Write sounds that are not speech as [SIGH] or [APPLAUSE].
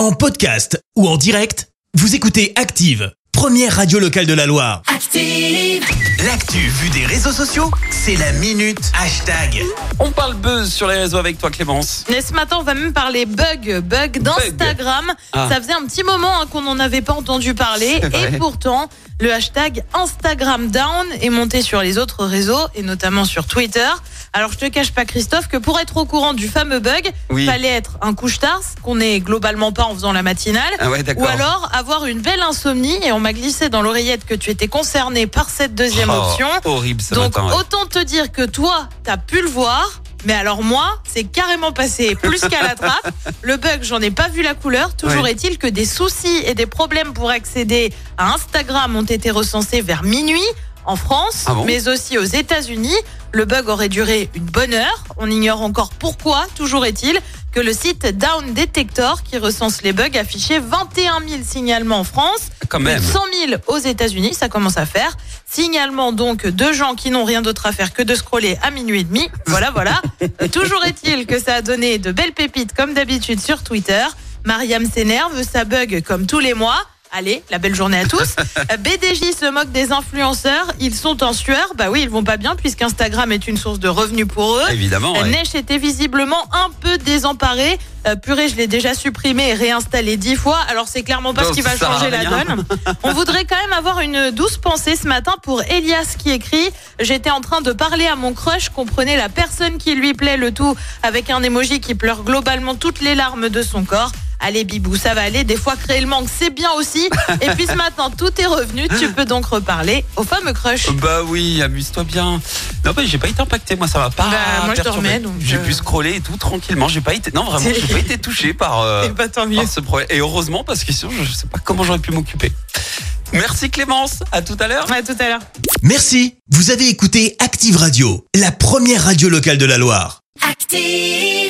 En podcast ou en direct, vous écoutez Active, première radio locale de la Loire. Active. L'actu vue des réseaux sociaux, c'est la minute hashtag. On parle buzz sur les réseaux avec toi Clémence. Et ce matin, on va même parler bug, bug d'Instagram. Ah. Ça faisait un petit moment hein, qu'on n'en avait pas entendu parler. Et pourtant, le hashtag Instagram Down est monté sur les autres réseaux, et notamment sur Twitter. Alors, je te cache pas, Christophe, que pour être au courant du fameux bug, Oui. fallait être un couche-tard, ce qu'on n'est globalement pas en faisant la matinale. Ah ouais, Ou alors avoir une belle insomnie et on m'a glissé dans l'oreillette que tu étais concerné par cette deuxième Oh, option. Horrible ce Donc matin. ouais. autant te dire que toi, t'as pu le voir. Mais alors moi, c'est carrément passé plus qu'à la trappe. [LAUGHS] Le bug, j'en ai pas vu la couleur. Toujours est-il que des soucis et des problèmes pour accéder à Instagram ont été recensés vers minuit en France, Ah bon? mais aussi aux États-Unis. Le bug aurait duré une bonne heure. On ignore encore pourquoi. Toujours est-il que le site Down Detector, qui recense les bugs, affichait 21 000 signalements en France Quand même. de 100 000 aux États-Unis, ça commence à faire. Signalement donc de gens qui n'ont rien d'autre à faire que de scroller à minuit et demi. Voilà, voilà. [LAUGHS] Toujours est-il que ça a donné de belles pépites comme d'habitude sur Twitter. Mariam s'énerve, ça bug comme tous les mois. Allez, la belle journée à tous. [LAUGHS] BDJ se moque des influenceurs. Ils sont en sueur. Bah oui, ils vont pas bien puisqu'Instagram est une source de revenus pour eux. Évidemment. ouais. Neige était visiblement un peu désemparé. Euh, purée, je l'ai déjà supprimé et réinstallé dix fois. Alors c'est clairement pas ce qui va changer la donne. [LAUGHS] On voudrait quand même avoir une douce pensée ce matin pour Elias qui écrit J'étais en train de parler à mon crush, comprenez la personne qui lui plaît, le tout avec un emoji qui pleure globalement toutes les larmes de son corps. Allez Bibou, ça va aller. Des fois créer le manque, c'est bien aussi. Et puis ce matin, tout est revenu. Tu peux donc reparler au fameux crush. Bah oui, amuse-toi bien. Non, mais j'ai pas été impacté, moi ça va pas. Bah, moi, je dormais, J'ai euh, pu scroller et tout tranquillement. J'ai pas été. Non, vraiment, j'ai pas été touché par, euh, [LAUGHS] Et bah tant mieux. par ce problème. Et heureusement, parce que sinon, je sais pas comment j'aurais pu m'occuper. Merci Clémence. À tout à l'heure. À tout à l'heure. Merci, vous avez écouté Active Radio, la première radio locale de la Loire. Active.